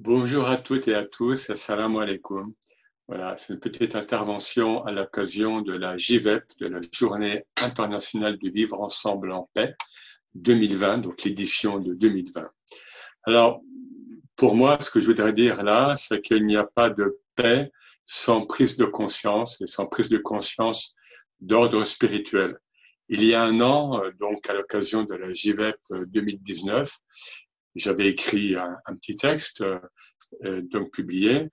Bonjour à toutes et à tous, assalamu alaikum. Voilà, c'est une petite intervention à l'occasion de la JVEP, de la Journée internationale du vivre ensemble en paix 2020, donc l'édition de 2020. Alors, pour moi, ce que je voudrais dire là, c'est qu'il n'y a pas de paix sans prise de conscience et sans prise de conscience d'ordre spirituel. Il y a un an, donc à l'occasion de la JVEP 2019, j'avais écrit un, petit texte, euh, donc publié,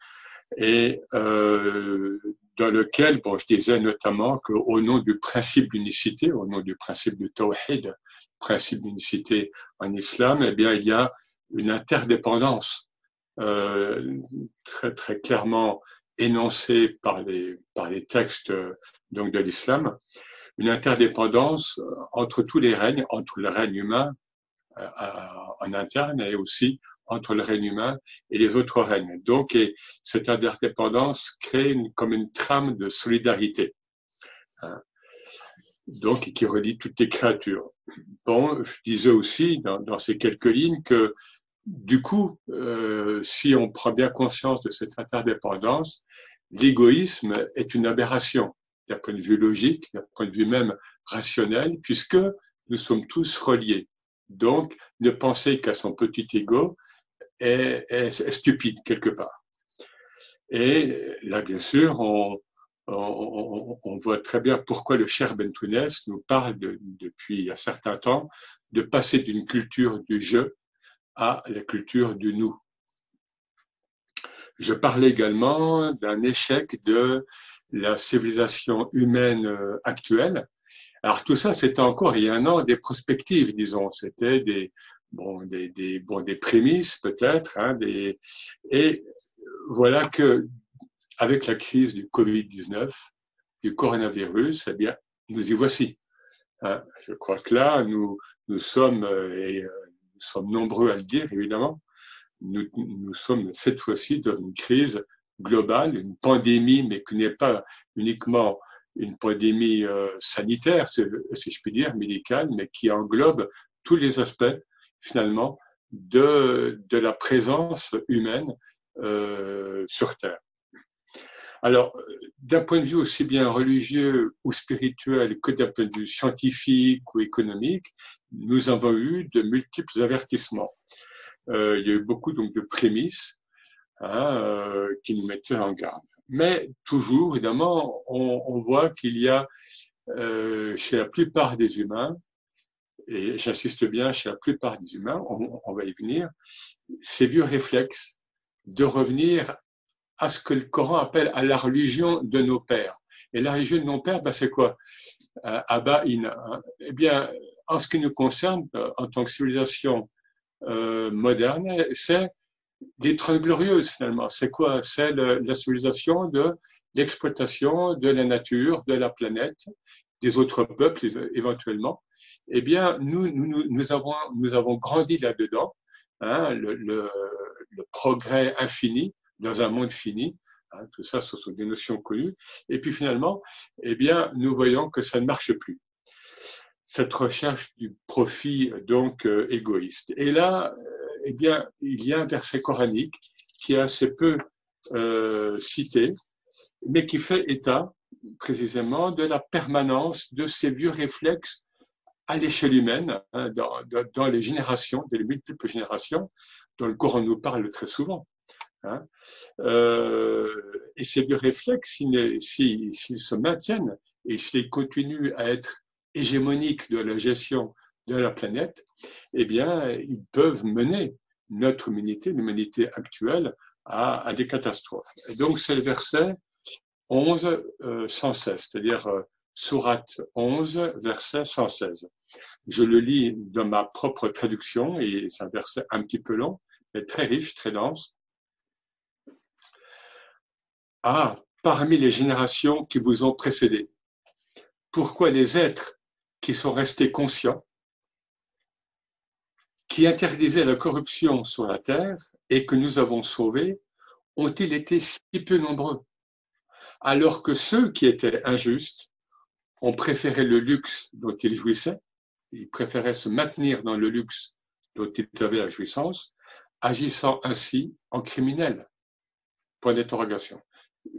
et euh, dans lequel, bon, je disais notamment qu'au nom du principe d'unicité, au nom du principe du tawhid, principe d'unicité en islam, eh bien, il y a une interdépendance euh, très très clairement énoncée par les par les textes donc de l'islam, une interdépendance entre tous les règnes, entre le règne humain euh, en interne et aussi entre le règne humain et les autres règnes. Donc, et cette interdépendance crée comme une trame de solidarité. Hein. donc, qui relie toutes les créatures. Bon, je disais aussi dans, dans ces quelques lignes que du coup, euh, si on prend bien conscience de cette interdépendance, l'égoïsme est une aberration d'un point de vue logique, d'un point de vue même rationnel, puisque nous sommes tous reliés. Donc, ne penser qu'à son petit ego est, stupide quelque part. Et là, bien sûr, on, voit très bien pourquoi le cher Bentounès nous parle depuis un certain temps de passer d'une culture du je à la culture du nous. Je parlais également d'un échec de la civilisation humaine euh, actuelle alors tout ça, c'était encore il y a un an des prospectives, disons. C'était des, bon, des, bon, des prémices peut-être. Hein. Et voilà que avec la crise du Covid-19, du coronavirus, eh bien, nous y voici. Hein. Je crois que là, nous, nous sommes, euh, et euh, nous sommes nombreux à le dire, évidemment, nous, nous sommes cette fois-ci dans une crise globale, une pandémie, mais qui n'est pas uniquement une pandémie euh, sanitaire, si je puis dire, médicale, mais qui englobe tous les aspects, finalement, de, la présence humaine euh, sur Terre. Alors, d'un point de vue aussi bien religieux ou spirituel que d'un point de vue scientifique ou économique, nous avons eu de multiples avertissements. Euh, il y a eu beaucoup donc de prémices hein, euh, qui nous mettaient en garde. Mais toujours, évidemment, on, on voit qu'il y a euh, chez la plupart des humains, et j'insiste bien, chez la plupart des humains, on, on, va y venir, ces vieux réflexes de revenir à ce que le Coran appelle à la religion de nos pères. Et la religion de nos pères, ben c'est quoi? Euh, Abba Ina. Hein. Eh bien, en ce qui nous concerne, euh, en tant que civilisation euh, moderne, c'est les Trente finalement. C'est quoi? C'est la civilisation de l'exploitation de la nature, de la planète, des autres peuples éventuellement. Eh bien, nous, nous, avons, nous avons grandi là-dedans, hein, le, progrès infini dans un monde fini. Hein, tout ça, ce sont des notions connues. Et puis finalement, eh bien, nous voyons que ça ne marche plus. Cette recherche du profit donc euh, égoïste. Et là, eh bien, il y a un verset coranique qui est assez peu euh, cité, mais qui fait état précisément de la permanence de ces vieux réflexes à l'échelle humaine, hein, dans, les générations, les multiples générations, dont le Coran nous parle très souvent. Hein. Euh, et ces vieux réflexes, s'ils se maintiennent et s'ils continuent à être hégémoniques de la gestion de la planète, eh bien, ils peuvent mener notre humanité, l'humanité actuelle, à, des catastrophes. Et donc, c'est le verset 11, 116, euh, c'est-à-dire euh, Sourate 11, verset 116. Je le lis dans ma propre traduction et c'est un verset un petit peu long, mais très riche, très dense. Ah, parmi les générations qui vous ont précédé, pourquoi les êtres qui sont restés conscients qui interdisaient la corruption sur la terre et que nous avons sauvés ont-ils été si peu nombreux? Alors que ceux qui étaient injustes ont préféré le luxe dont ils jouissaient, ils préféraient se maintenir dans le luxe dont ils avaient la jouissance, agissant ainsi en criminel Point d'interrogation.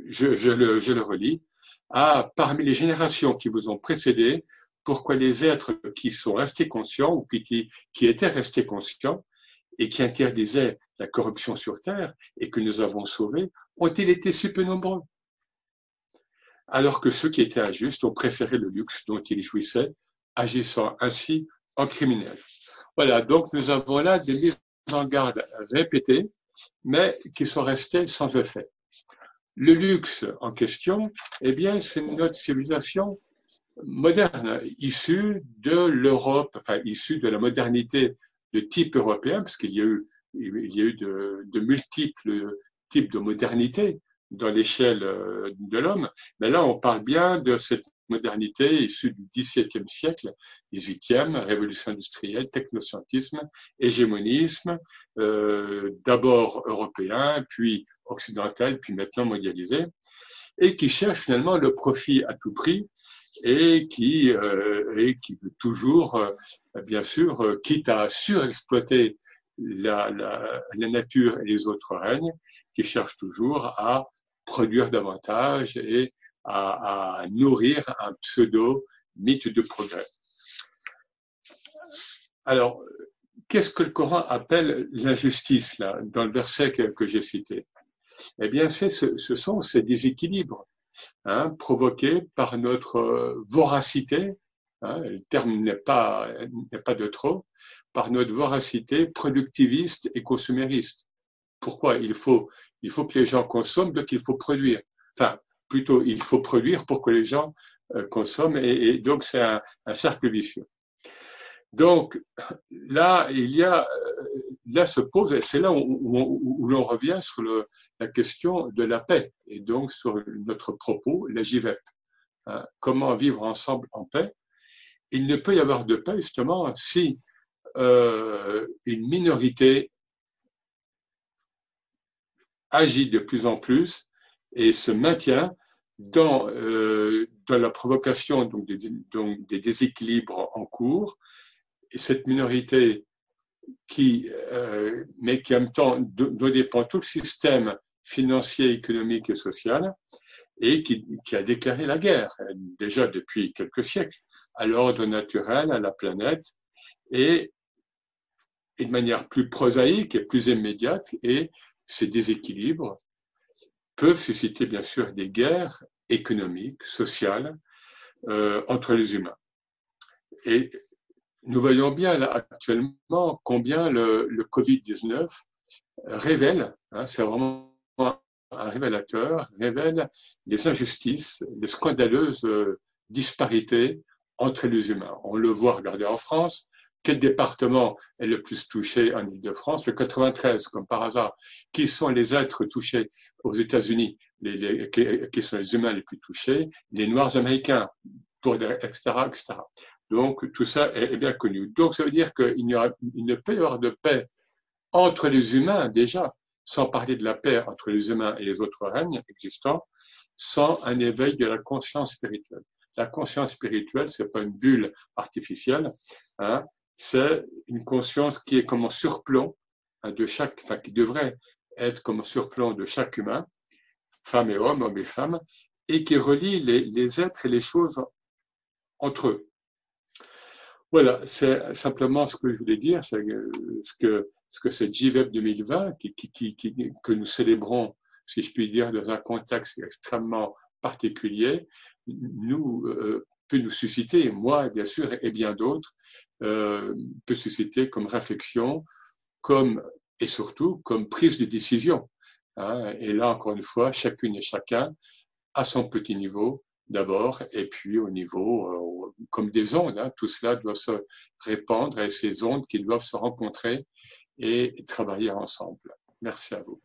Je, le, relis. Ah, parmi les générations qui vous ont précédé, pourquoi les êtres qui sont restés conscients ou qui, étaient restés conscients et qui interdisaient la corruption sur Terre et que nous avons sauvés, ont-ils été si peu nombreux? Alors que ceux qui étaient injustes ont préféré le luxe dont ils jouissaient, agissant ainsi en criminels. Voilà, donc nous avons là des mises en garde répétées, mais qui sont restées sans effet. Le luxe en question, eh bien, c'est notre civilisation moderne, issue de l'Europe, enfin, issue de la modernité de type européen, parce qu'il y a eu, il y a eu de, de multiples types de modernité dans l'échelle euh, de l'homme. Mais là, on parle bien de cette modernité issue du XVIIe siècle, XVIIIe, révolution industrielle, technoscientisme, hégémonisme, euh, d'abord européen, puis occidental, puis maintenant mondialisé, et qui cherche finalement le profit à tout prix et qui, euh, et qui veut toujours, euh, bien sûr, euh, quitte à surexploiter la, la, nature et les autres règnes, qui cherche toujours à produire davantage et à, nourrir un pseudo mythe de progrès. Alors, qu'est-ce que le Coran appelle l'injustice, là, dans le verset que, que j'ai cité? Eh bien, ce, ce sont ces déséquilibres hein, provoqués par notre voracité, hein, le terme n'est pas, pas de trop, par notre voracité productiviste et consumériste. Pourquoi il faut, il faut que les gens consomment, donc il faut produire. Enfin, plutôt il faut produire pour que les gens euh, consomment et, donc c'est un, cercle vicieux. Donc là, il y a, euh, là se pose, et c'est là où, l'on revient sur la question de la paix et donc sur notre propos, la JVEP. Hein, comment vivre ensemble en paix Il ne peut y avoir de paix justement si euh, une minorité agit de plus en plus et se maintient dans, euh, dans la provocation donc des, déséquilibres en cours. Et cette minorité qui, euh, mais qui en même temps doit dépendre tout le système financier, économique et social, et qui, a déclaré la guerre, déjà depuis quelques siècles, à l'ordre naturel, à la planète, et, et de manière plus prosaïque et plus immédiate, et ces déséquilibres peuvent susciter bien sûr des guerres économiques, sociales euh, entre les humains. Et nous voyons bien actuellement combien le, le Covid-19 révèle, hein, c'est vraiment un révélateur, révèle les injustices, les scandaleuses euh, disparités entre les humains. On le voit, regardez en France, quel département est le plus touché en Ile-de-France Le 93, comme par hasard. Qui sont les êtres touchés aux États-Unis qui, sont les humains les plus touchés? Les Noirs américains, etc.. Donc, tout ça est, bien connu. Donc, ça veut dire qu'il il ne peut y avoir de paix entre les humains, déjà, sans parler de la paix entre les humains et les autres règnes existants, sans un éveil de la conscience spirituelle. La conscience spirituelle, c'est pas une bulle artificielle, hein, c'est une conscience qui est comme un surplomb hein, de chaque, enfin, qui devrait être comme un surplomb de chaque humain, femme et homme, homme et femme, et qui relie les, êtres et les choses entre eux. Voilà, c'est simplement ce que je voulais dire, ce que ce que c'est JVEP 2020 qui, qui, qui, que nous célébrons, si je puis dire, dans un contexte extrêmement particulier, euh, peut nous susciter, moi bien sûr, et bien d'autres, euh, peut susciter comme réflexion, comme et surtout comme prise de décision. Hein. Et là, encore une fois, chacune et chacun à son petit niveau d'abord, et puis au niveau euh, comme des ondes. Hein. Tout cela doit se répandre et ces ondes qui doivent se rencontrer et travailler ensemble. Merci à vous.